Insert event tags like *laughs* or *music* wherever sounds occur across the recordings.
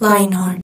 Lionheart.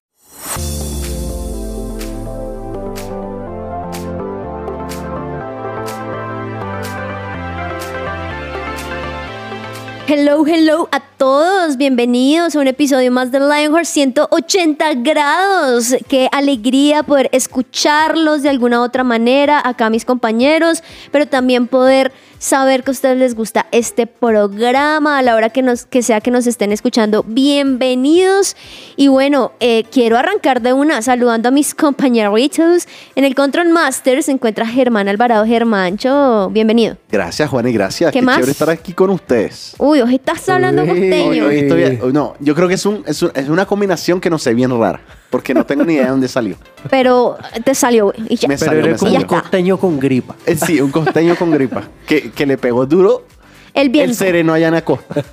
Hello, hello a todos. Bienvenidos a un episodio más de Lionheart 180 grados. Qué alegría poder escucharlos de alguna otra manera, acá mis compañeros, pero también poder saber que a ustedes les gusta este programa a la hora que, nos, que sea que nos estén escuchando. Bienvenidos. Y bueno, eh, quiero arrancar de una saludando a mis compañeritos. En el Control Master se encuentra Germán Alvarado Germancho. Bienvenido. Gracias, Juan, y gracias. ¿Qué Qué, más? chévere estar aquí con ustedes. Uy, hoy estás hablando Uy. Costeño. Hoy- hoy estoy- no, yo creo que es, un, es, un- es una combinación que no sé bien rara, porque no tengo ni idea de dónde salió. Pero te salió. Y ya. Me Pero salió, eres me como un costeño con gripa. Eh, sí, un costeño con gripa, que, que le pegó duro El viento. el sereno allá en la *laughs* costa.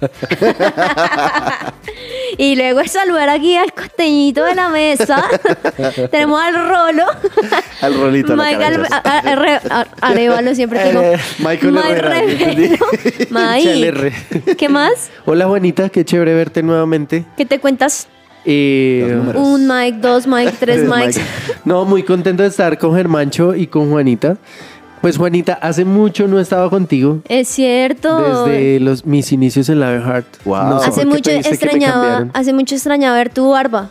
Y luego es saludar aquí al costeñito de la mesa. *laughs* Tenemos al Rolo. Al rolito, a- Arevalo siempre tengo. Eh, Michael Mike Herrera. *laughs* *laughs* Mike. ¿Qué más? Hola Juanita, qué chévere verte nuevamente. ¿Qué te cuentas? Eh. Un Mike, dos Mike, tres. Mike. no, muy contento de estar con Germancho y con Juanita. Pues Juanita, hace mucho no estaba contigo. Es cierto. Desde los, mis inicios en Live Heart. Wow. No sé Hace mucho extrañaba, hace mucho extrañaba ver tu barba.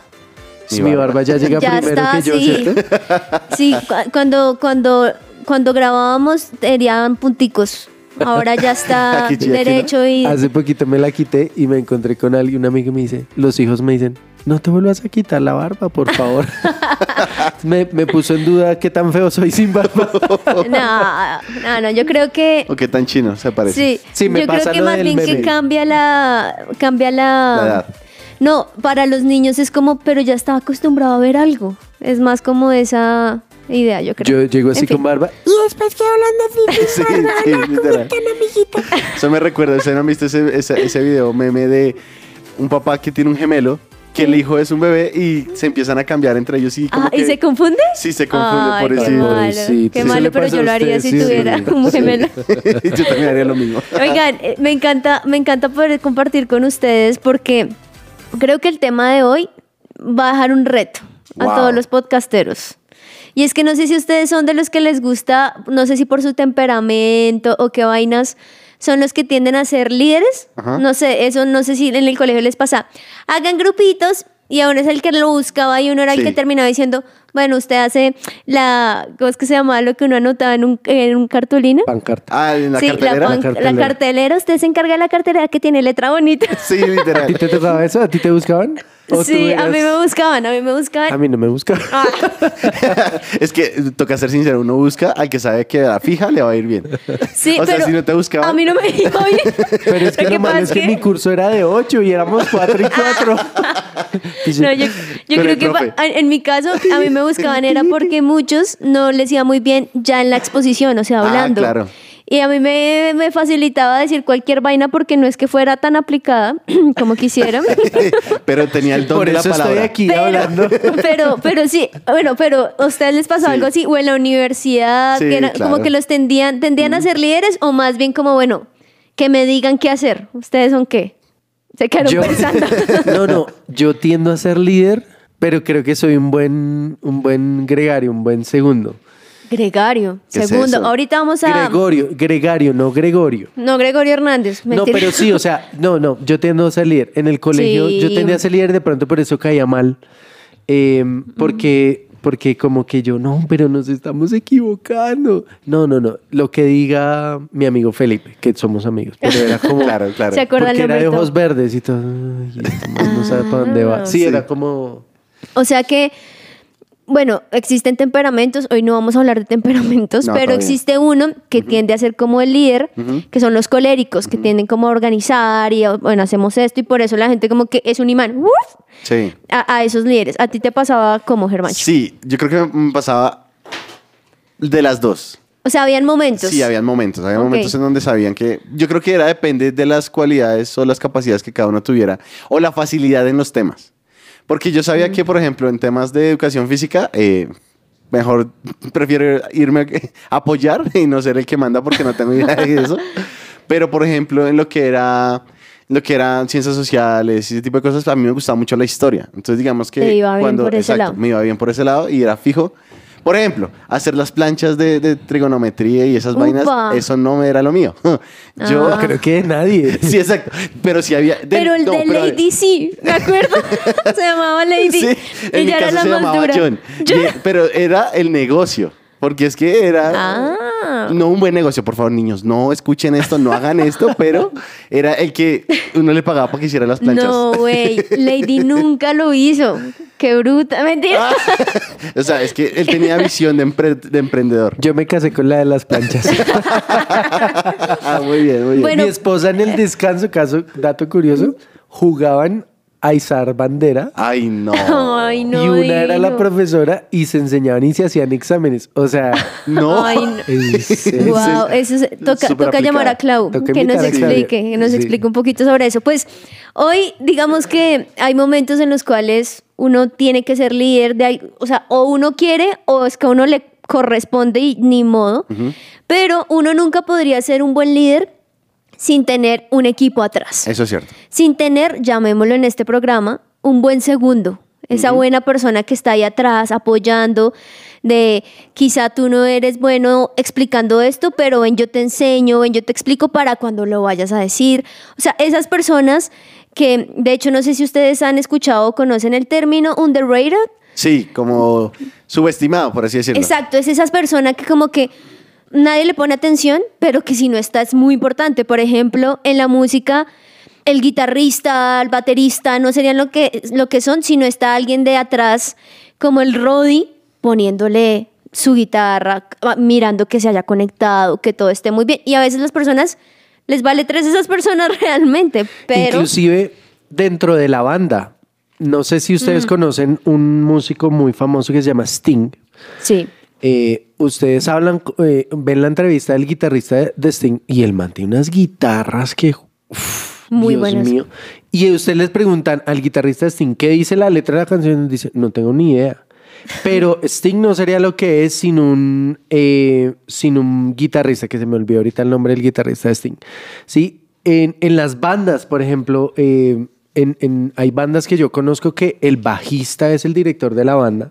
Sí, Mi barba ya llega ya primero está que yo. Sí, cu- cuando, cuando, cuando grabábamos tenían punticos. Ahora ya está *laughs* Aquí, aquí, ¿no? derecho y Hace poquito me la quité y me encontré con alguien, una amiga que me dice, los hijos me dicen, no te vuelvas a quitar la barba, por favor. *laughs* me, me puso en duda qué tan feo soy sin barba. *laughs* No, no, no, yo creo que ¿O qué tan chino se parece? sí, Sí, me yo pasa creo que lo más del bien que meme. cambia la cambia la, La edad. No, para los niños es como, pero ya estaba acostumbrado a ver algo. Es más como esa idea, yo creo. Yo llego así En fin. con barba. Y después quedó hablando así. *laughs* Sí, sí, literal. Tan amiguita. Eso me recuerda, ¿ustedes no han visto ese, ese, ese video meme de un papá que tiene un gemelo, que el hijo es un bebé y se empiezan a cambiar entre ellos y como Ah, ¿y que- se confunde? Sí, se confunde Ay, por qué eso. malo, qué malo, pero yo lo haría usted, si sí, tuviera sí. un gemelo. *laughs* Yo también haría lo mismo. Oigan, eh, me encanta, me encanta poder compartir con ustedes porque creo que el tema de hoy va a dejar un reto a Wow. todos los podcasteros. Y es que no sé si ustedes son de los que les gusta, no sé si por su temperamento o qué vainas, son los que tienden a ser líderes. Ajá. No sé, eso no sé si en el colegio les pasa. Hagan grupitos y aún es el que lo buscaba y uno era el Sí. que terminaba diciendo, bueno, usted hace la, ¿cómo es que se llama? Lo que uno anotaba en un, en un cartulina. Pancarta. Ah, en la sí, cartelera. La, pan- La cartelera. la cartelera. Usted se encarga de la cartelera que tiene letra bonita. *laughs* Sí, ¿A ti literal. te tocaba eso? ¿A ti te buscaban? ¿O tú Sí, a mí me buscaban, a mí me buscaban. A mí no me buscaban. Ah, *laughs* es que toca ser sincero, uno busca al que sabe que a la fija le va a ir bien. sí, o sea, pero si no te buscaban. A mí no me iba bien. *laughs* Pero es que Lo lo malo es que mi curso era de 8 y éramos 4 y 4. *laughs* No, yo, creo que pa- en mi caso a mí me buscaban era porque muchos no les iba muy bien ya en la exposición, o sea, Ah, hablando. claro. Y a mí me, me facilitaba decir cualquier vaina porque no es que fuera tan aplicada *clears throat* como quisiera. *laughs* Pero tenía el don Por de la eso palabra. estoy aquí pero, hablando. *laughs* pero, pero sí, bueno, pero ¿a ustedes les pasó Sí. algo así? O en la universidad, Sí, que era- claro. como que los tendían, tendían a ser líderes o más bien como, bueno, que me digan qué hacer. ¿Ustedes son qué? Se quedaron Yo- pensando. *laughs* No, no, yo tiendo a ser líder, pero creo que soy un buen, un buen gregario, un buen segundo. Gregario, ¿Qué es segundo. Ahorita vamos a... Gregorio, gregario, no Gregorio. No, Gregorio Hernández. No, mentira. pero sí, o sea, no, no, yo tiendo a ser líder. En el colegio Sí. yo tendía a ser líder, de pronto por eso caía mal. Eh, porque, porque como que yo, no, pero nos estamos equivocando. No, no, no. Lo que diga mi amigo Felipe, que somos amigos, pero era *laughs* como... Claro, claro. Se Porque era de ojos verdes y todo. Ay, no sabe para dónde va. Sí, Sí. era como... O sea que bueno, existen temperamentos, hoy no vamos a hablar de temperamentos, No, pero existe uno que tiende a ser como el líder, que son los coléricos, que tienden como a organizar y, bueno, hacemos esto y por eso la gente como que es un imán ¡uf! Sí. a, a esos líderes. ¿A ti te pasaba como, Germán? Sí, yo creo que me pasaba de las dos. O sea, habían momentos. Sí, habían momentos, había momentos en donde sabían que yo creo que era depende de las cualidades o las capacidades que cada uno tuviera o la facilidad en los temas. Porque yo sabía que, por ejemplo, en temas de educación física, eh, mejor *laughs* prefiero irme a *laughs* apoyar y no ser el que manda porque no tengo idea de eso. Pero, por ejemplo, en lo que era lo que eran ciencias sociales y ese tipo de cosas, a mí me gustaba mucho la historia. Entonces, digamos que Te iba bien cuando por ese exacto, lado. me iba bien por ese lado y era fijo. Por ejemplo, hacer las planchas de, de trigonometría y esas Upa. vainas, eso no me era lo mío. *laughs* Yo Ah. Creo que nadie. *laughs* Sí, exacto. Pero sí había. de- Pero el no, de pero- Lady sí, ¿me acuerdo? *laughs* se llamaba Lady. Sí, en mi Ella era la se más llamaba dura. John. Yo- Y- pero era el negocio. Porque es que era. Ah. No un buen negocio, por favor, niños. No escuchen esto, no hagan esto, pero era el que uno le pagaba para que hiciera las planchas. No, güey. Lady nunca lo hizo. Qué bruta. Mentira. o sea, es que él tenía visión de, empre- de emprendedor. Yo me casé con la de las planchas. *laughs* Ah, muy bien, muy bien. Bueno. Mi esposa en el descanso, caso, dato curioso, jugaban a izar bandera. Ay, no. Ay, no. y una era la profesora y se enseñaban y se hacían exámenes. O sea, *laughs* No. Ay, no. *laughs* Wow, eso es- toca, toca llamar a. Clau Toca que nos explique, que nos Sí. explique un poquito sobre eso. Pues hoy, digamos que hay momentos en los cuales uno tiene que ser líder de, o sea, o uno quiere o es que a uno le corresponde y ni modo, pero uno nunca podría ser un buen líder sin tener un equipo atrás Eso es cierto. sin tener, llamémoslo en este programa, un buen segundo. Esa buena persona que está ahí atrás apoyando, de quizá tú no eres bueno explicando esto, pero ven yo te enseño, ven yo te explico para cuando lo vayas a decir. O sea, esas personas que, de hecho, no sé si ustedes han escuchado o conocen el término underrated. Sí, como subestimado, por así decirlo. Exacto, es esas personas que como que nadie le pone atención, pero que si no está es muy importante. Por ejemplo, en la música, el guitarrista, el baterista no serían lo que, lo que son, sino está alguien de atrás, como el Roddy, poniéndole su guitarra, ah, mirando que se haya conectado, que todo esté muy bien. Y a veces las personas, les vale tres esas personas *laughs* realmente, pero... Inclusive dentro de la banda. No sé si ustedes Mm. conocen un músico muy famoso que se llama Sting. Sí. Eh, ustedes hablan, eh, ven la entrevista del guitarrista de, Sting y el man tiene unas guitarras que, uf, Muy Dios buenas. mío. Y ustedes les preguntan al guitarrista de Sting qué dice la letra de la canción y dice, no tengo ni idea. Pero *laughs* Sting no sería lo que es sin un, eh, sin un guitarrista, que se me olvidó ahorita el nombre del guitarrista de Sting. Sí, en, en las bandas, por ejemplo, eh, en, en- hay bandas que yo conozco que el bajista es el director de la banda.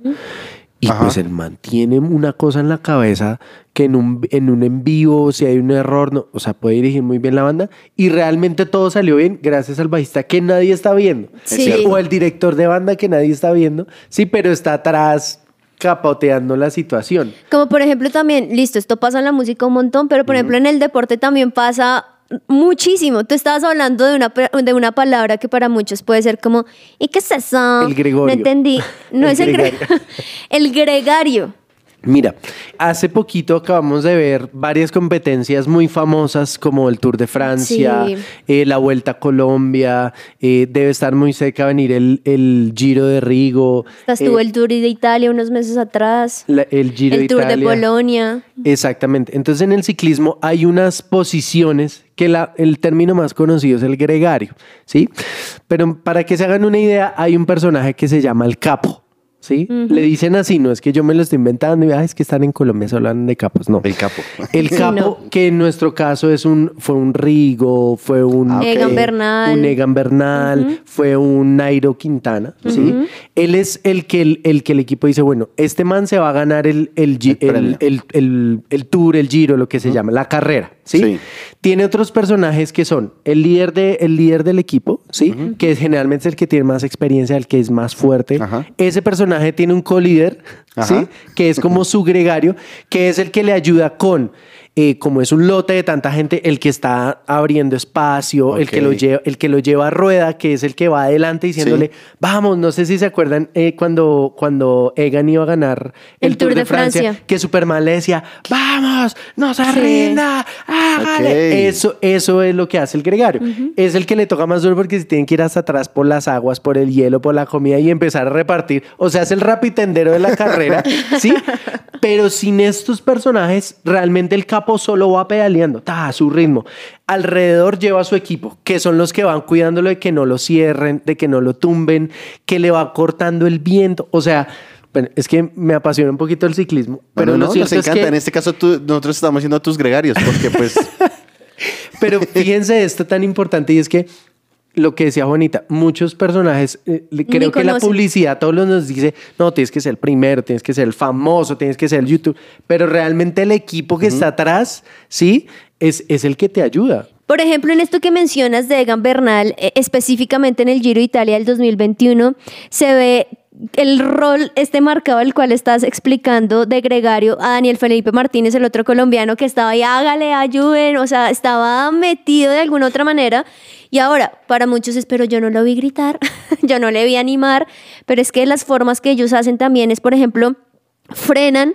Y Ajá. pues el man tiene una cosa en la cabeza que en un, en un en vivo, si hay un error, no, o sea, puede dirigir muy bien la banda. Y realmente todo salió bien gracias al bajista que nadie está viendo. Sí. O el director de banda que nadie está viendo. Sí, pero está atrás capoteando la situación. Como por ejemplo también, listo, esto pasa en la música un montón, pero por ejemplo en el deporte también pasa muchísimo. Tú estabas hablando de una, de una palabra que para muchos puede ser como, ¿y qué es eso? El gregorio. No entendí. No El es el *laughs* el gregario. Mira, hace poquito acabamos de ver varias competencias muy famosas como el Tour de Francia, Sí. eh, la Vuelta a Colombia, eh, debe estar muy cerca venir el, el Giro de Rigo, estuvo eh, el Tour de Italia unos meses atrás. la- el Giro el de Tour de. Polonia. Exactamente. Entonces en el ciclismo hay unas posiciones que la- el término más conocido es el gregario, ¿sí? Pero para que se hagan una idea, hay un personaje que se llama el capo, ¿sí? Le dicen así, no es que yo me lo estoy inventando y "Ah, es que están en Colombia, solo hablan de capos, no. El capo. El Sí, capo, no. que en nuestro caso es un, fue un Rigo, fue un Ah, ok. Egan Bernal. un Egan Bernal, fue un Nairo Quintana, ¿sí? Él es el que el, el que el equipo dice, bueno, este man se va a ganar el, el, El el- premio. el- el- el tour, el giro, lo que se llama, la carrera, ¿sí? Sí. Tiene otros personajes que son el líder, de, el líder del equipo, ¿sí? Que generalmente es el que tiene más experiencia, el que es más fuerte. Ese personaje tiene un co-líder, ¿sí? Que es como su gregario, que es el que le ayuda con eh, como es un lote de tanta gente, el que está abriendo espacio, el, que lo lleva, el que lo lleva a rueda, que es el que va adelante diciéndole, vamos, no sé si se acuerdan eh, cuando, cuando Egan iba a ganar el, Tour, de, Francia, que Superman le decía, vamos, no se Sí. rinda, hágale". Eso, eso es lo que hace el gregario. Es el que le toca más duro porque si tienen que ir hasta atrás por las aguas, por el hielo, por la comida y empezar a repartir. O sea, es el rapitendero de la carrera, *laughs* ¿sí? Pero sin estos personajes, realmente el capo solo va pedaleando, ta, a su ritmo. Alrededor lleva a su equipo, que son los que van cuidándolo de que no lo cierren, de que no lo tumben, que le va cortando el viento. O sea, bueno, es que me apasiona un poquito el ciclismo. Pero no, nos es encanta. que- En este caso, tú- nosotros estamos siendo tus gregarios, porque pues *laughs* Pero fíjense esto tan importante y es que lo que decía Juanita, muchos personajes, eh, creo que la publicidad todos los nos dice, no, tienes que ser el primero, tienes que ser el famoso, tienes que ser el YouTube, pero realmente el equipo que está atrás, ¿sí? Es, es el que te ayuda. Por ejemplo, en esto que mencionas de Egan Bernal, eh, específicamente en el Giro Italia del 2021, se ve el rol este marcado el cual estás explicando de gregario a Daniel Felipe Martínez, el otro colombiano que estaba ahí, hágale, ayuden, o sea, estaba metido de alguna otra manera. Y ahora, para muchos es, pero yo no lo vi gritar, *laughs* yo no le vi animar, pero es que las formas que ellos hacen también es, por ejemplo, frenan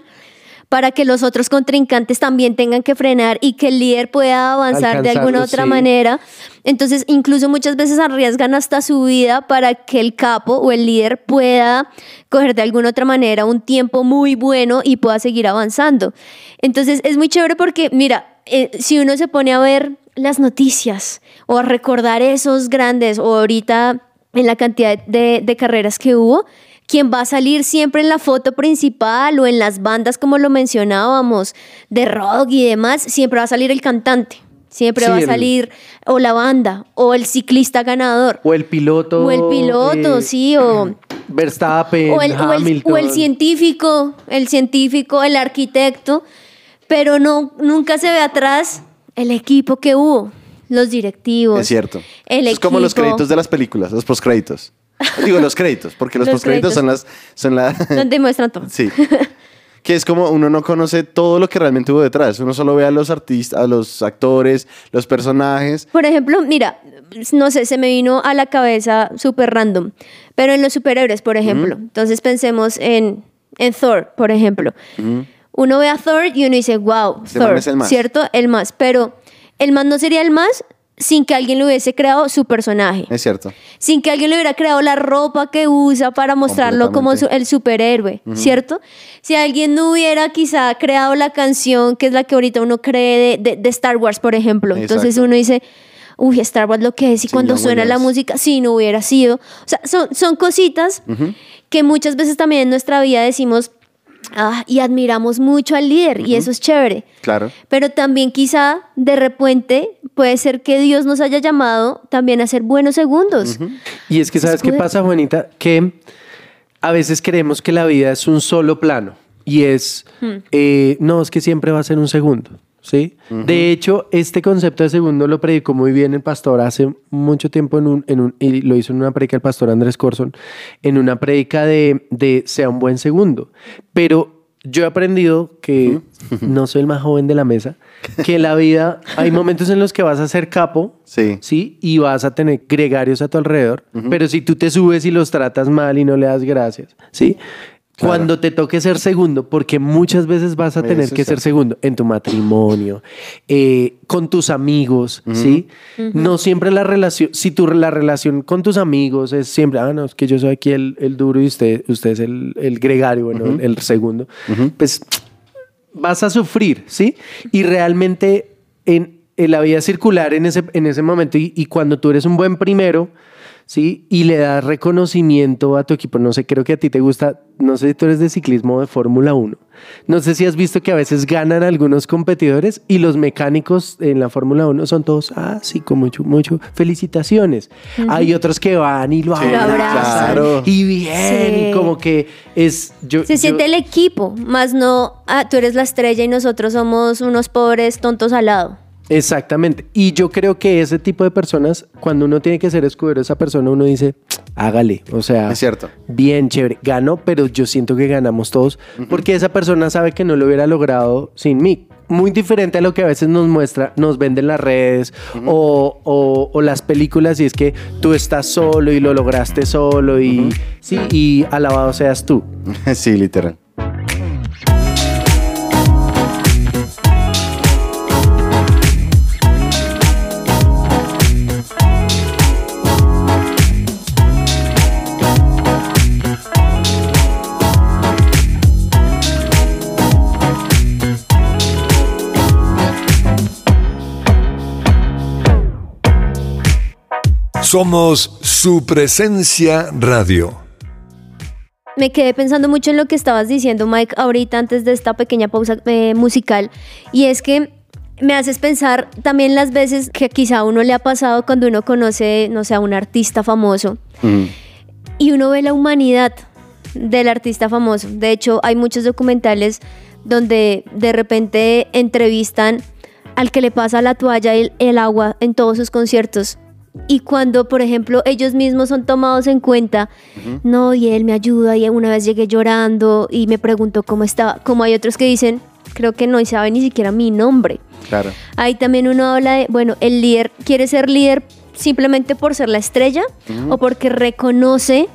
para que los otros contrincantes también tengan que frenar y que el líder pueda avanzar de alguna otra sí. manera. Entonces, incluso muchas veces arriesgan hasta su vida para que el capo o el líder pueda coger de alguna otra manera un tiempo muy bueno y pueda seguir avanzando. Entonces, es muy chévere porque, mira, eh, si uno se pone a ver las noticias o a recordar esos grandes o ahorita en la cantidad de, de carreras que hubo, quien va a salir siempre en la foto principal o en las bandas, como lo mencionábamos, de rock y demás, siempre va a salir el cantante. Siempre Sí, va a el- salir o la banda o el ciclista ganador. O el piloto. O el piloto, eh, sí, o, *clears throat* Verstappen, o, el, o el- Hamilton. o el científico, el científico, el arquitecto, pero no, nunca se ve atrás el equipo que hubo, los directivos. es cierto. El es como los créditos de las películas, los postcréditos. *laughs* Digo, los créditos, porque los, Los postcréditos son las... Son la, *laughs* Donde muestran todo. Sí. *laughs* Que es como uno no conoce todo lo que realmente hubo detrás. Uno solo ve a los artistas, a los actores, los personajes. Por ejemplo, mira, no sé, se me vino a la cabeza súper random, pero en los superhéroes, por ejemplo. Entonces pensemos en, en Thor, por ejemplo. Uno ve a Thor y uno dice, wow, Este Thor, es el más. ¿cierto? El más. Pero el más no sería el más sin que alguien le hubiese creado su personaje. Es cierto. Sin que alguien le hubiera creado la ropa que usa para mostrarlo como su- el superhéroe, ¿cierto? Si alguien no hubiera quizá creado la canción, que es la que ahorita uno cree de, de- de Star Wars, por ejemplo. Entonces uno dice, uy, Star Wars lo que es, y Sí, cuando suena la música, si no hubiera sido. O sea, son, son cositas que muchas veces también en nuestra vida decimos, ah, y admiramos mucho al líder, y eso es chévere. Claro. Pero también quizá de repente puede ser que Dios nos haya llamado también a ser buenos segundos. Y es que, ¿sabes qué Escude- pasa, Juanita? Que a veces creemos que la vida es un solo plano y es, eh, no, es que siempre va a ser un segundo, ¿sí? De hecho, este concepto de segundo lo predicó muy bien el pastor hace mucho tiempo en un, en un y lo hizo en una predica el pastor Andrés Corson, en una predica de, de sea un buen segundo. Pero yo he aprendido que no soy el más joven de la mesa, *laughs* que en la vida hay momentos en los que vas a ser capo, Sí. ¿sí? Y vas a tener gregarios a tu alrededor. Pero si tú te subes y los tratas mal y no le das gracias, ¿sí? Claro. Cuando te toque ser segundo, porque muchas veces vas a tener que ser cierto. segundo en tu matrimonio, eh, con tus amigos, ¿sí? No siempre la relación, si tu, la relación con tus amigos es siempre, ah, no, es que yo soy aquí el, el duro y usted, usted es el, el gregario, bueno, el, el segundo, pues vas a sufrir, ¿sí? Y realmente en, en la vida circular en ese, en ese momento y, y cuando tú eres un buen primero, ¿sí? Y le das reconocimiento a tu equipo, no sé, creo que a ti te gusta, no sé si tú eres de ciclismo o de Fórmula 1, no sé si has visto que a veces ganan algunos competidores y los mecánicos en la Fórmula 1 son todos, ah, sí, con mucho, mucho, felicitaciones. Hay otros que van y lo Sí, abrazan claro. y bien, Sí. y como que es... Yo, Se yo- siente el equipo, más no, ah, tú eres la estrella y nosotros somos unos pobres tontos al lado. Exactamente. Y yo creo que ese tipo de personas, cuando uno tiene que ser escudero de esa persona, uno dice, hágale. O sea, Es cierto. bien chévere. Ganó, pero yo siento que ganamos todos porque esa persona sabe que no lo hubiera logrado sin mí. muy diferente a lo que a veces nos muestra, nos venden las redes o, o- o las películas y es que tú estás solo y lo lograste solo y sí, y alabado seas tú. *laughs* sí, literal. Somos su presencia radio. Me quedé pensando mucho en lo que estabas diciendo, Mike, ahorita antes de esta pequeña pausa eh, musical. Y es que me haces pensar también las veces que quizá a uno le ha pasado cuando uno conoce, no sé, a un artista famoso Mm. y uno ve la humanidad del artista famoso. De hecho, hay muchos documentales donde de repente entrevistan al que le pasa la toalla y el, el agua en todos sus conciertos. Y cuando, por ejemplo, ellos mismos son tomados en cuenta, no, y él me ayuda, y una vez llegué llorando y me preguntó cómo estaba, como hay otros que dicen, creo que no sabe ni siquiera mi nombre. Claro. Ahí también uno habla de, bueno, el líder quiere ser líder simplemente por ser la estrella o porque reconoce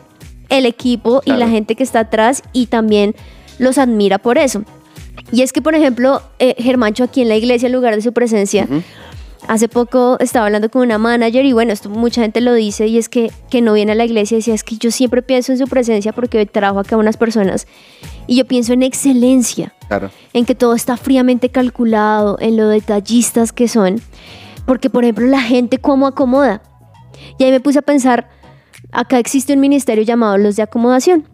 el equipo y la gente que está atrás y también los admira por eso. Y es que, por ejemplo, eh, Germancho aquí en la iglesia, en lugar de su presencia, hace poco estaba hablando con una manager y bueno, esto mucha gente lo dice y es que, que no viene a la iglesia y decía, es que yo siempre pienso en su presencia porque trabajo acá a unas personas y yo pienso en excelencia Claro. en que todo está fríamente calculado, en lo detallistas que son, porque por ejemplo la gente cómo acomoda. Y ahí me puse a pensar, acá existe un ministerio llamado los de acomodación,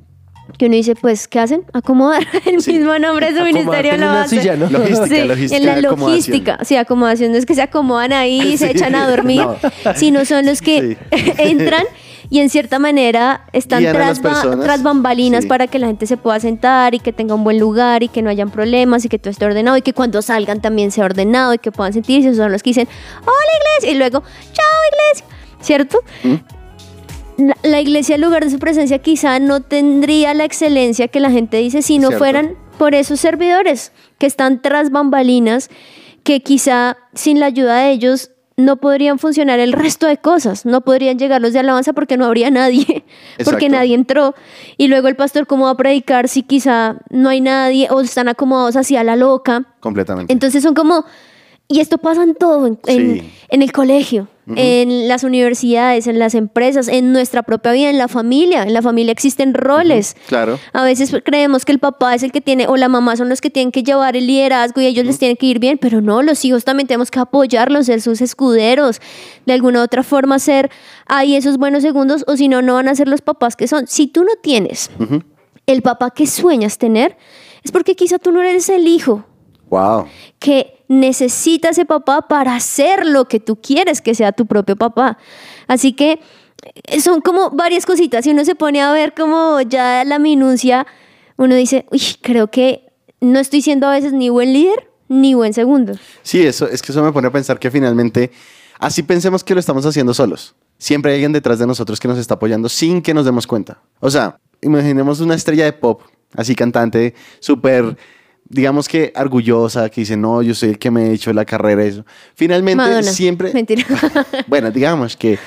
que uno dice, pues, ¿qué hacen? Acomodar. *laughs* El mismo nombre de su ministerio en lo hace. silla, ¿no? Logística, Sí, logística en la logística. Sí, acomodación no es que se acomodan ahí y *laughs* se echan a dormir, No. *laughs* sino son los que entran y en cierta manera están tras, ba- personas. tras bambalinas Sí. para que la gente se pueda sentar y que tenga un buen lugar y que no hayan problemas y que todo esté ordenado y que cuando salgan también sea ordenado y que puedan sentirse. Son los que dicen, hola iglesia, y luego, chao iglesia, ¿cierto? La, la iglesia, en lugar de su presencia, quizá no tendría la excelencia que la gente dice si no Cierto. fueran por esos servidores que están tras bambalinas, que quizá sin la ayuda de ellos no podrían funcionar el resto de cosas, no podrían llegar los de alabanza porque no habría nadie, *laughs* porque nadie entró. Y luego el pastor, ¿cómo va a predicar si quizá no hay nadie o están acomodados hacia la loca? Completamente. Entonces son como, y esto pasa en todo, en, en- Sí. en el colegio, en las universidades, en las empresas, en nuestra propia vida, en la familia. En la familia existen roles. Claro. A veces creemos que el papá es el que tiene, o la mamá son los que tienen que llevar el liderazgo y ellos les tienen que ir bien, pero no, los hijos también tenemos que apoyarlos, ser sus escuderos, de alguna u otra forma ser ahí esos buenos segundos, o si no, no van a ser los papás que son. Si tú no tienes el papá que sueñas tener, es porque quizá tú no eres el hijo Wow. que necesita ese papá para hacer lo que tú quieres que sea tu propio papá. Así que eh, son como varias cositas. Si uno se pone a ver como ya la minucia, uno dice, uy, creo que no estoy siendo a veces ni buen líder ni buen segundo. Sí, eso es que eso me pone a pensar que finalmente así pensemos que lo estamos haciendo solos. Siempre hay alguien detrás de nosotros que nos está apoyando sin que nos demos cuenta. O sea, imaginemos una estrella de pop, así cantante, súper, digamos que orgullosa, que dice, no, yo soy el que me he hecho la carrera, eso. Finalmente, Madonna. siempre... Mentira. *laughs* bueno, digamos que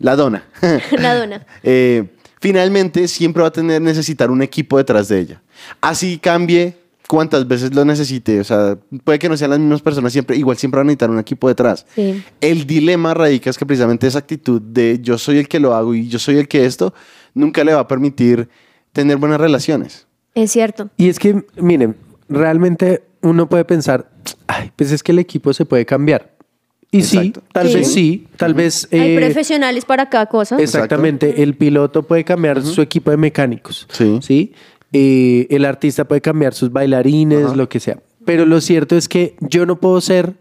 la dona. *laughs* la dona. *laughs* Eh, finalmente siempre va a tener necesitar un equipo detrás de ella. Así cambie cuantas veces lo necesite. O sea, puede que no sean las mismas personas siempre, igual siempre van a necesitar un equipo detrás. Sí. El dilema radica es que precisamente esa actitud de yo soy el que lo hago y yo soy el que esto, nunca le va a permitir tener buenas relaciones. Es cierto. Y es que, miren, realmente uno puede pensar, ay, pues es que el equipo se puede cambiar. Y sí, tal Sí. vez sí, tal vez... Hay eh, profesionales para cada cosa. Exactamente, el piloto puede cambiar su equipo de mecánicos, Sí. ¿sí? Eh, el artista puede cambiar sus bailarines, lo que sea. Pero lo cierto es que yo no puedo ser,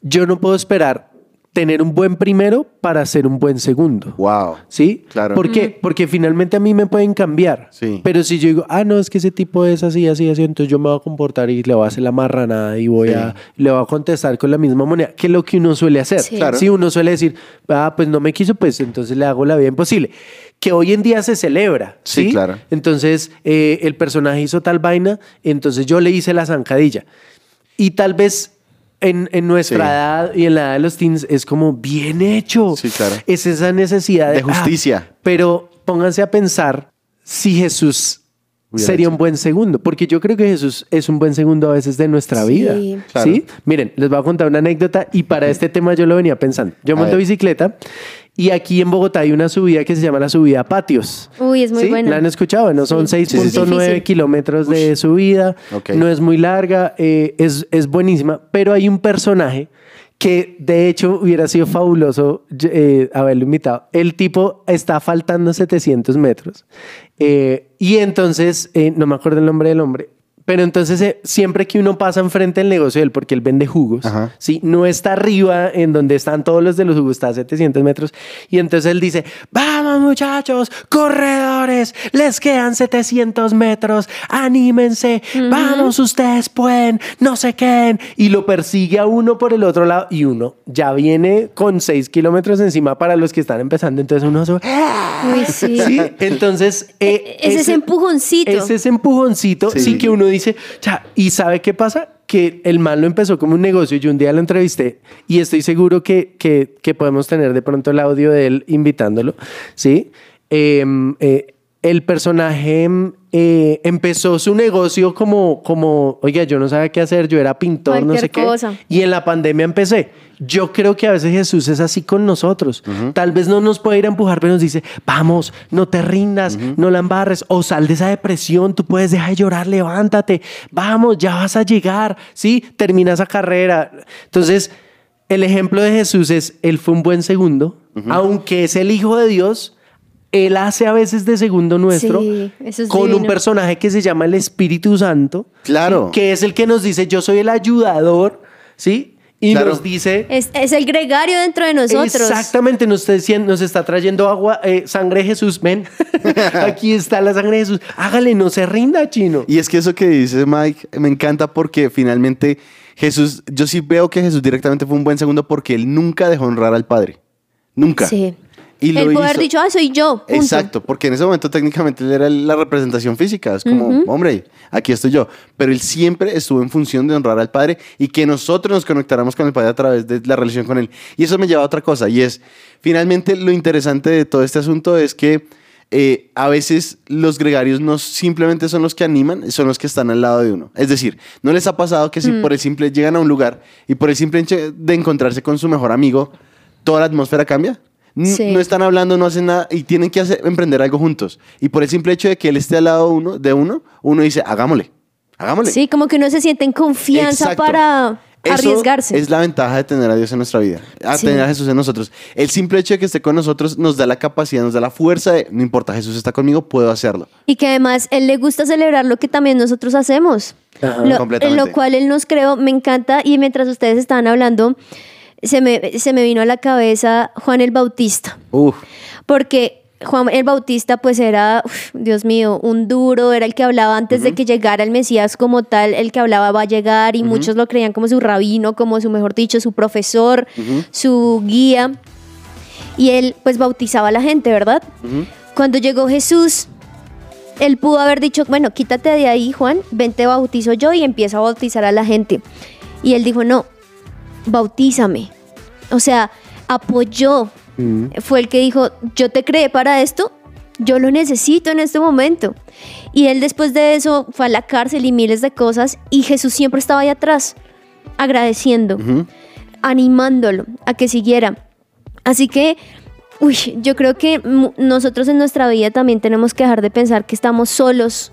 yo no puedo esperar tener un buen primero para ser un buen segundo. Wow. ¿Sí? Claro. ¿Por qué? Porque finalmente a mí me pueden cambiar. Sí. Pero si yo digo, ah, no, es que ese tipo es así, así, así, entonces yo me voy a comportar y le voy a hacer la marranada y voy Sí. a, le voy a contestar con la misma moneda, que es lo que uno suele hacer. Sí. Claro. Si uno suele decir, ah, pues no me quiso, pues entonces le hago la vida imposible. Que hoy en día se celebra. Sí, Sí, claro. Entonces, eh, el personaje hizo tal vaina, entonces yo le hice la zancadilla. Y tal vez en, en nuestra Sí. edad y en la edad de los teens es como bien hecho. Sí, claro. Es esa necesidad de, De justicia. ah, pero pónganse a pensar si Jesús sería hecho. un buen segundo, porque yo creo que Jesús es un buen segundo a veces de nuestra Sí, vida. claro. ¿Sí? Miren, les voy a contar una anécdota y para este tema yo lo venía pensando. Yo A monto ver. bicicleta y aquí en Bogotá hay una subida que se llama la subida a patios. Uy, es muy ¿Sí? buena. ¿La han escuchado? No son Sí. 6.9 Difícil. kilómetros de subida. Ok. No es muy larga, eh, es, es buenísima, pero hay un personaje que de hecho hubiera sido fabuloso eh, haberlo invitado. El tipo está faltando 700 metros eh, y entonces, eh, no me acuerdo el nombre del hombre, pero entonces eh, siempre que uno pasa enfrente del negocio de él, porque él vende jugos, Ajá. ¿sí? no está arriba en donde están todos los de los jugos, está a 700 metros. Y entonces él dice, vamos muchachos, corredores, les quedan 700 metros, anímense, vamos ustedes pueden, no se queden. Y lo persigue a uno por el otro lado y uno ya viene con 6 kilómetros encima para los que están empezando. Entonces uno sube. Uy, sí. Sí, entonces... eh, Es ese empujoncito. Es ese empujoncito, sí. Sí. que uno dice, "Cha", ¿y sabe qué pasa? Que el man lo empezó como un negocio. Yo un día lo entrevisté y estoy seguro que, que, que podemos tener de pronto el audio de él invitándolo, ¿sí? Em, eh, el personaje em, eh, empezó su negocio como, como, oiga, yo no sabía qué hacer, yo era pintor, no sé Cualquier qué. cosa. Y en la pandemia empecé. Yo creo que a veces Jesús es así con nosotros. Tal vez no nos puede ir a empujar, pero nos dice, vamos, no te rindas, no la embarres, o sal de esa depresión, tú puedes dejar de llorar, levántate, vamos, ya vas a llegar, ¿sí? Termina esa carrera. Entonces, el ejemplo de Jesús es, él fue un buen segundo, aunque es el Hijo de Dios, él hace a veces de segundo nuestro Sí, eso es con un personaje que se llama el Espíritu Santo. Claro. Que es el que nos dice, yo soy el ayudador, ¿sí? Y Claro. nos dice... Es, es el gregario dentro de nosotros. Exactamente, nos está, diciendo, nos está trayendo agua, eh, sangre de Jesús, ven, *laughs* *laughs* aquí está la sangre de Jesús, hágale, no se rinda, chino. Y es que eso que dice Mike me encanta porque finalmente Jesús, yo sí veo que Jesús directamente fue un buen segundo porque él nunca dejó honrar al Padre. Nunca. Sí. Y lo Él puede haber hizo- dicho, ah, soy yo. punto. Exacto, porque en ese momento técnicamente él era la representación física, es como, hombre, aquí estoy yo, pero él siempre estuvo en función de honrar al Padre y que nosotros nos conectáramos con el Padre a través de la relación con él. Y eso me lleva a otra cosa, y es, finalmente lo interesante de todo este asunto es que eh, a veces los gregarios no simplemente son los que animan, son los que están al lado de uno. Es decir, ¿no les ha pasado que si por el simple llegan a un lugar y por el simple hecho de encontrarse con su mejor amigo, toda la atmósfera cambia? Sí. No están hablando, no hacen nada y tienen que hacer, emprender algo juntos. Y por el simple hecho de que él esté al lado de uno, de uno, uno dice, hagámosle, hagámosle. Sí, como que uno se siente en confianza Exacto. para Eso arriesgarse. Es la ventaja de tener a Dios en nuestra vida, a Sí. tener a Jesús en nosotros. El simple hecho de que esté con nosotros nos da la capacidad, nos da la fuerza de, no importa, Jesús está conmigo, puedo hacerlo. Y que además él le gusta celebrar lo que también nosotros hacemos. Ajá. Lo, Completamente. en lo cual él nos creó, me encanta. Y mientras ustedes estaban hablando, se me, se me vino a la cabeza Juan el Bautista. Uf, Porque Juan el Bautista pues era, uf, Dios mío, un duro, era el que hablaba antes de que llegara el Mesías como tal, el que hablaba va a llegar y muchos lo creían como su rabino, como su, mejor dicho, su profesor, su guía. Y él pues bautizaba a la gente, ¿verdad? Cuando llegó Jesús, él pudo haber dicho, bueno, quítate de ahí, Juan, ven, te bautizo yo y empieza a bautizar a la gente. Y él dijo, no, bautízame. O sea, apoyó. Fue el que dijo, yo te creé para esto, yo lo necesito en este momento. Y él después de eso fue a la cárcel y miles de cosas y Jesús siempre estaba ahí atrás, agradeciendo, animándolo a que siguiera. Así que, uy, yo creo que nosotros en nuestra vida también tenemos que dejar de pensar que estamos solos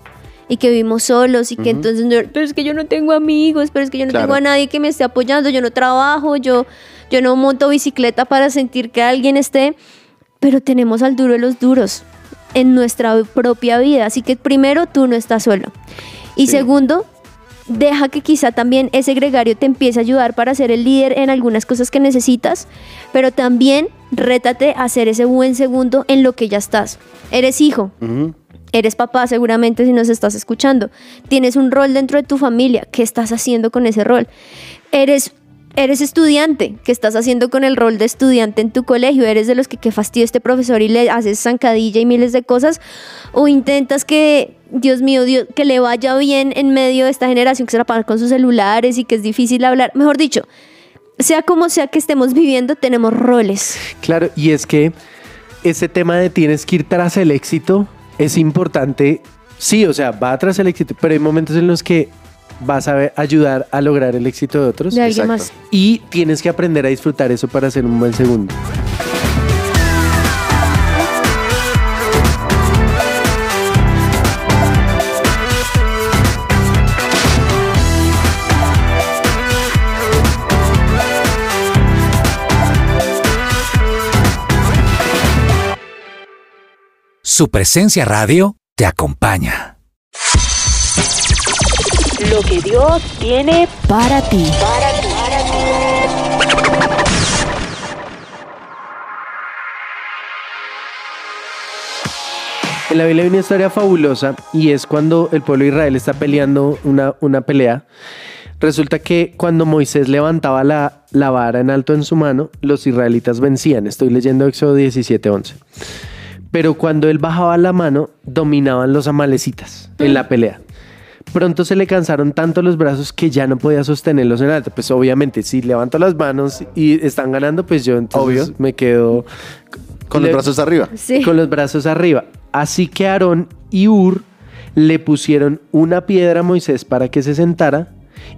y que vivimos solos y que entonces, no- pero es que yo no tengo amigos, pero es que yo no Claro. tengo a nadie que me esté apoyando, yo no trabajo, yo, yo no monto bicicleta para sentir que alguien esté, pero tenemos al duro de los duros en nuestra propia vida. Así que primero, tú no estás solo. Y Sí. segundo, deja que quizá también ese gregario te empiece a ayudar para ser el líder en algunas cosas que necesitas, pero también rétate a ser ese buen segundo en lo que ya estás. Eres hijo, ujú. Eres papá seguramente si nos estás escuchando. Tienes un rol dentro de tu familia. ¿Qué estás haciendo con ese rol? Eres, eres estudiante. ¿Qué estás haciendo con el rol de estudiante en tu colegio? ¿Eres de los que, que fastidio este profesor y le haces zancadilla y miles de cosas? ¿O intentas que Dios mío, Dios, que le vaya bien en medio de esta generación que se la pasa con sus celulares y que es difícil hablar. Mejor dicho, sea como sea que estemos viviendo, tenemos roles. Claro, y es que ese tema de tienes que ir tras el éxito es importante. Sí, o sea, va tras el éxito, pero hay momentos en los que vas a ver- ayudar a lograr el éxito de otros De alguien Exacto. más. y tienes que aprender a disfrutar eso para ser un buen segundo. Su presencia radio te acompaña. Lo que Dios tiene para ti. En la Biblia hay una historia fabulosa y es cuando el pueblo de Israel está peleando una, una pelea. Resulta que cuando Moisés levantaba la, la vara en alto en su mano, los israelitas vencían. Estoy leyendo Éxodo 17:11. Pero cuando él bajaba la mano, dominaban los amalecitas en la pelea. Pronto se le cansaron tanto los brazos que ya no podía sostenerlos en alto. Pues obviamente, si levanto las manos y están ganando, pues yo entonces Obvio. me quedo Con los brazos arriba. Sí. con los brazos arriba. Así que Aarón y Ur le pusieron una piedra a Moisés para que se sentara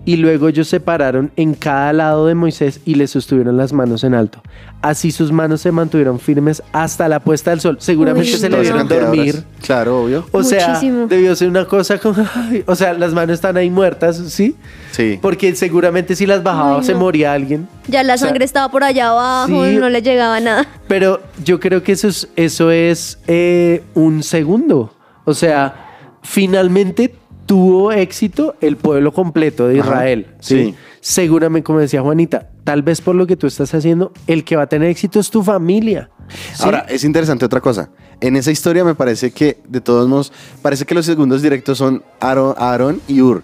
y luego ellos se pararon en cada lado de Moisés y le sostuvieron las manos en alto. Así sus manos se mantuvieron firmes hasta la puesta del sol. Seguramente Uy, se le dieron dormir. Claro, obvio. O sea, Muchísimo. debió ser una cosa como... ay, o sea, las manos están ahí muertas, ¿sí? Sí. Porque seguramente si las bajaba Ay, se no. moría alguien. Ya la O sea, sangre estaba por allá abajo, sí. no le llegaba nada. Pero yo creo que eso es, eso es eh, un segundo. O sea, finalmente tuvo éxito el pueblo completo de Ajá, Israel. ¿sí? sí. Seguramente, como decía Juanita, tal vez por lo que tú estás haciendo, el que va a tener éxito es tu familia. ¿sí? Ahora, es interesante otra cosa. En esa historia me parece que, de todos modos, parece que los segundos directos son Aarón, Aarón y Ur.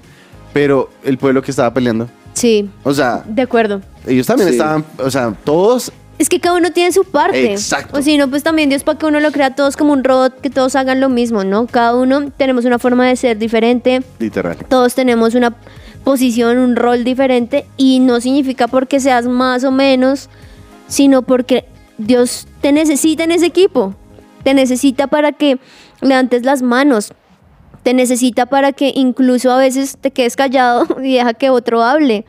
Pero el pueblo que estaba peleando. Sí, O sea, de acuerdo. ellos también Sí. estaban, o sea, todos. Es que cada uno tiene su parte. Exacto. O si no, pues también Dios para que uno lo crea todos como un robot, que todos hagan lo mismo, ¿no? Cada uno tenemos una forma de ser diferente, Literal. todos tenemos una posición, un rol diferente y no significa porque seas más o menos, sino porque Dios te necesita en ese equipo. Te necesita para que levantes las manos. Te necesita para que incluso a veces te quedes callado *laughs* y deja que otro hable.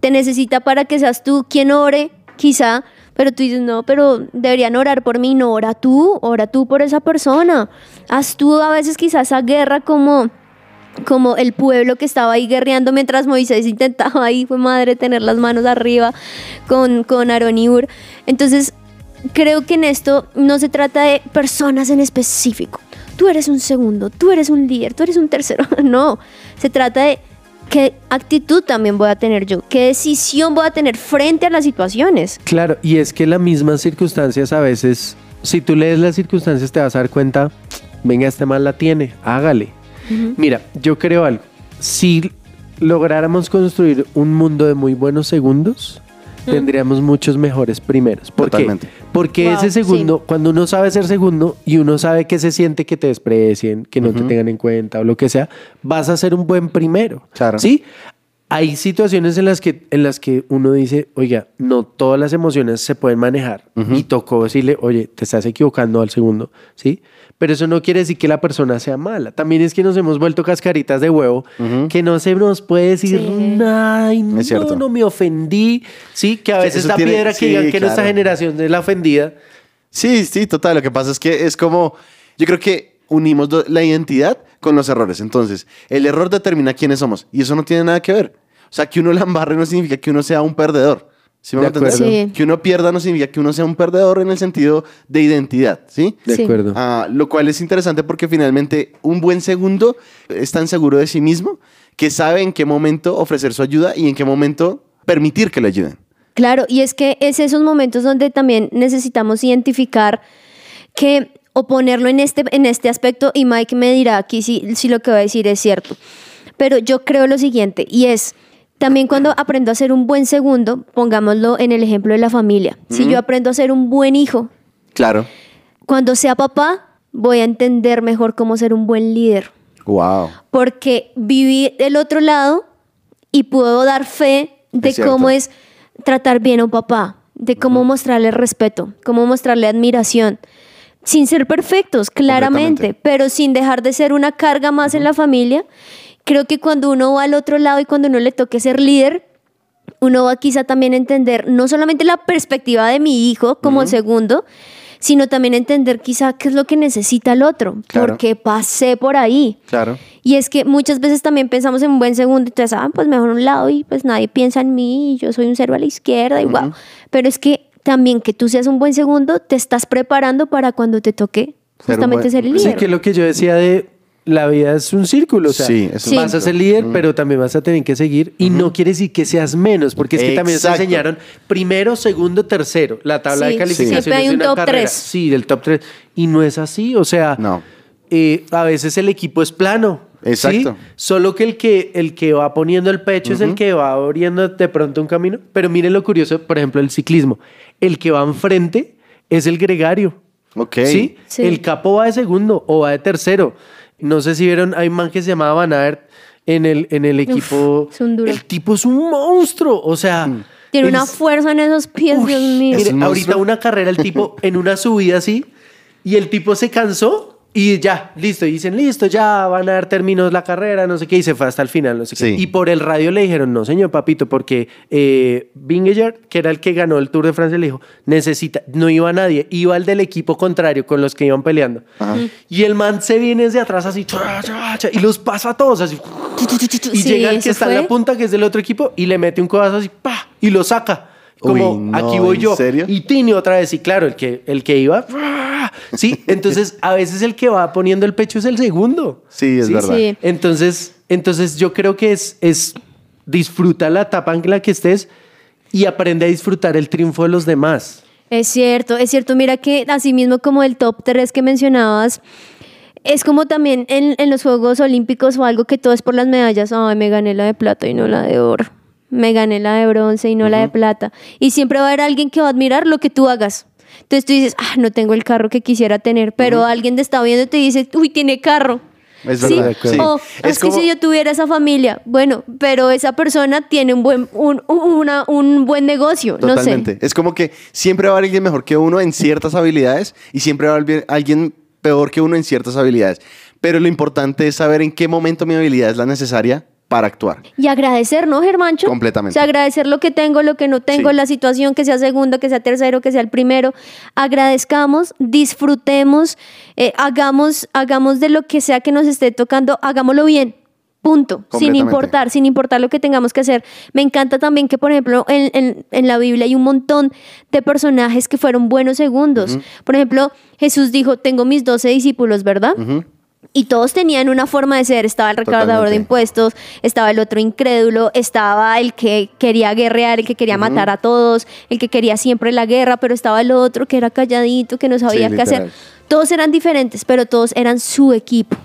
Te necesita para que seas tú quien ore, quizá, pero tú dices, no, pero deberían orar por mí. No, ora tú, ora tú por esa persona. Haz tú a veces quizás esa guerra como como el pueblo que estaba ahí guerreando mientras Moisés intentaba ahí, fue madre, tener las manos arriba con, con Aarón y Ur. Entonces, creo que en esto no se trata de personas en específico. Tú eres un segundo, tú eres un líder, tú eres un tercero. *laughs* No, se trata de qué actitud también voy a tener yo, qué decisión voy a tener frente a las situaciones. Claro, y es que las mismas circunstancias a veces, si tú lees las circunstancias te vas a dar cuenta, venga, este mal la tiene, hágale. Mira, yo creo algo. Si lográramos construir un mundo de muy buenos segundos, tendríamos muchos mejores primeros. ¿Por Totalmente. qué? Porque Wow, ese segundo, cuando uno sabe ser segundo y uno sabe que se siente que te desprecien, que no te tengan en cuenta o lo que sea, vas a ser un buen primero. Claro. ¿Sí? Hay situaciones en las que, en las que uno dice, oiga, no todas las emociones se pueden manejar. Y tocó decirle, oye, te estás equivocando al segundo, ¿sí? Pero eso no quiere decir que la persona sea mala. También es que nos hemos vuelto cascaritas de huevo, que no se nos puede decir Sí. nada y no, Es cierto. no me ofendí. Sí, que a veces tiene- piedra que sí, digan que nuestra generación es la ofendida. Sí, sí, total. Lo que pasa es que es como. Yo creo que unimos la identidad con los errores. Entonces, el error determina quiénes somos. Y eso no tiene nada que ver. O sea, que uno la embarre no significa que uno sea un perdedor. ¿Sí me acuerdo. Sí. Que uno pierda no significa que uno sea un perdedor en el sentido de identidad. ¿Sí? De Sí. acuerdo. Ah, lo cual es interesante porque finalmente un buen segundo es tan seguro de sí mismo que sabe en qué momento ofrecer su ayuda y en qué momento permitir que le ayuden. Claro, y es que es esos momentos donde también necesitamos identificar que o ponerlo en este, en este aspecto, y Mike me dirá aquí si, si lo que va a decir es cierto. Pero yo creo lo siguiente, y es también cuando aprendo a ser un buen segundo, pongámoslo en el ejemplo de la familia. Si yo aprendo a ser un buen hijo, Claro. cuando sea papá, voy a entender mejor cómo ser un buen líder. Wow. porque viví del otro lado y puedo dar fe de Es cómo es tratar bien a un papá, de cómo mostrarle respeto, cómo mostrarle admiración. Sin ser perfectos, claramente, pero sin dejar de ser una carga más en la familia. Creo que cuando uno va al otro lado y cuando uno le toque ser líder, uno va quizá también a entender no solamente la perspectiva de mi hijo como segundo, sino también entender quizá qué es lo que necesita el otro, Claro. porque pasé por ahí. Claro. Y es que muchas veces también pensamos en un buen segundo y entonces, ah, pues mejor un lado y pues nadie piensa en mí y yo soy un cero a la izquierda y guau. Pero es que también que tú seas un buen segundo, te estás preparando para cuando te toque Ser justamente buen- ser el Sí, Sí, líder. que es lo que yo decía de la vida es un círculo. O sea, Sí, es un vas a ser líder, pero también vas a tener que seguir. Y no quiere decir que seas menos, porque es que también se enseñaron primero, segundo, tercero. La tabla Sí, de calificaciones siempre hay de un una top carrera. tres. Sí, del top 3. Y no es así. O sea, No. eh, a veces el equipo es plano. Exacto. ¿sí? Solo que el que el que va poniendo el pecho es el que va abriendo de pronto un camino. Pero miren lo curioso, por ejemplo, el ciclismo. El que va enfrente es el gregario. Ok. ¿Sí? Sí. El capo va de segundo o va de tercero. No sé si vieron, hay un man que se llamaba Van Aert en el, en el equipo. es un duro. El tipo es un monstruo. O sea. Tiene él una fuerza en esos pies, Uy, Dios mío. mire, un ahorita una carrera, el tipo en una subida así, y el tipo se cansó y ya, listo. Y dicen, listo, ya van a dar términos la carrera, no sé qué, y se fue hasta el final, no sé qué. Sí. Y por el radio le dijeron, no, señor papito, porque eh, Vingegaard, que era el que ganó el Tour de Francia, le dijo, necesita, no iba nadie, iba el del equipo contrario con los que iban peleando. Y el man se viene desde atrás así, y los pasa a todos así. Y Sí, llega el que está en la punta, que es del otro equipo, y le mete un codazo así, pa, y lo saca. Como, Uy, no, aquí voy ¿en yo. serio? Y Tini otra vez, y claro, el que, el que iba, sí, entonces a veces el que va poniendo el pecho es el segundo. Sí, es verdad. Sí. Entonces, entonces yo creo que es, es disfruta la etapa en la que estés y aprende a disfrutar el triunfo de los demás. Es cierto, es cierto. Mira que así mismo como el top 3 que mencionabas, es como también en, en los Juegos Olímpicos o algo que todo es por las medallas. Ay, me gané la de plata y no la de oro. Me gané la de bronce y no la de plata. Y siempre va a haber alguien que va a admirar lo que tú hagas. Entonces tú dices, ah, no tengo el carro que quisiera tener, pero alguien te está viendo y te dice, uy, tiene carro. Es verdad. sí. Es, que si yo tuviera esa familia, bueno, pero esa persona tiene un buen, un, una- un buen negocio, no sé. Totalmente. Es como que siempre va a haber alguien mejor que uno en ciertas habilidades y siempre va a haber alguien peor que uno en ciertas habilidades. Pero lo importante es saber en qué momento mi habilidad es la necesaria para actuar. Y agradecer, ¿no, Germancho? Completamente. O sea, agradecer lo que tengo, lo que no tengo, Sí. la situación, que sea segundo, que sea tercero, que sea el primero. Agradezcamos, disfrutemos, eh, hagamos, hagamos de lo que sea que nos esté tocando, hagámoslo bien. Punto. Sin importar, sin importar lo que tengamos que hacer. Me encanta también que, por ejemplo, en, en- en la Biblia hay un montón de personajes que fueron buenos segundos. Por ejemplo, Jesús dijo, tengo mis doce discípulos, ¿verdad? Y todos tenían una forma de ser. Estaba el recaudador de impuestos, estaba el otro incrédulo, estaba el que quería guerrear, el que quería matar a todos, el que quería siempre la guerra, pero estaba el otro que era calladito, que no sabía Sí, qué hacer. Todos eran diferentes, pero todos eran su equipo.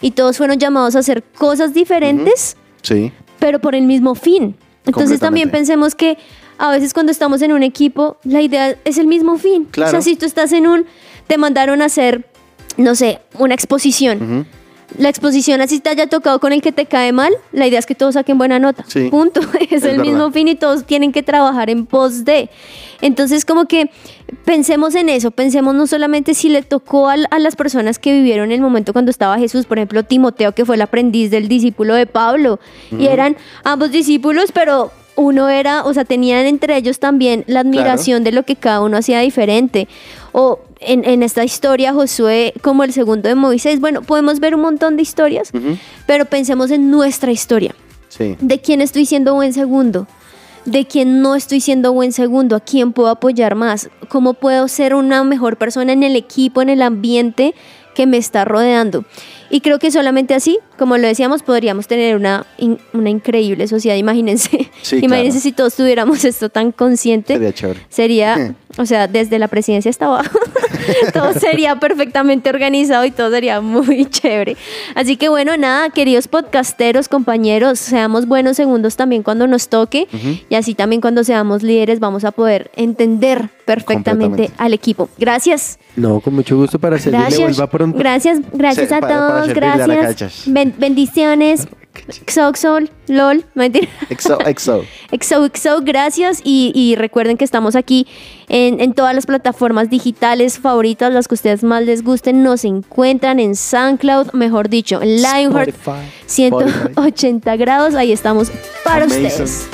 Y todos fueron llamados a hacer cosas diferentes, Sí. pero por el mismo fin. Entonces también pensemos que a veces cuando estamos en un equipo, la idea es el mismo fin. O Claro. sea, si tú estás en un, te mandaron a hacer, no sé, una exposición. La exposición así te haya tocado con el que te cae mal, la idea es que todos saquen buena nota. Sí. Punto. *laughs* Es, Es el mismo fin y todos tienen que trabajar en pos de. Entonces, como que pensemos en eso, pensemos no solamente si le tocó a, las personas que vivieron el momento cuando estaba Jesús, por ejemplo, Timoteo, que fue el aprendiz del discípulo de Pablo, y eran ambos discípulos, pero uno era, o sea, tenían entre ellos también la admiración de lo que cada uno hacía diferente. O en, en esta historia, Josué, como el segundo de Moisés, bueno, podemos ver un montón de historias, pero pensemos en nuestra historia Sí. de quién estoy siendo buen segundo, de quién no estoy siendo buen segundo, a quién puedo apoyar más, cómo puedo ser una mejor persona en el equipo, en el ambiente que me está rodeando. Y creo que solamente así, como lo decíamos, podríamos tener una, in- una increíble sociedad. Imagínense, *laughs* Sí, imagínense claro. si todos tuviéramos esto tan consciente. Sería chévere. Sería, *laughs* o sea, desde la presidencia hasta abajo. *laughs* todo sería perfectamente organizado y todo sería muy chévere. Así que bueno, nada, queridos podcasteros, compañeros, seamos buenos segundos también cuando nos toque y así también cuando seamos líderes vamos a poder entender perfectamente al equipo. Gracias. No, con mucho gusto para servirle. Gracias, Vuelva pronto. gracias, gracias Sí, a para- para todos, gracias. Ben- bendiciones. Xoxol, LOL, mentira. Exo, exo. *laughs* XOXO, gracias y, y recuerden que estamos aquí en, en todas las plataformas digitales favoritas, las que ustedes más les gusten, nos encuentran en SoundCloud, mejor dicho, en Lionheart Spotify. 180 grados, ahí estamos para Amazing. ustedes.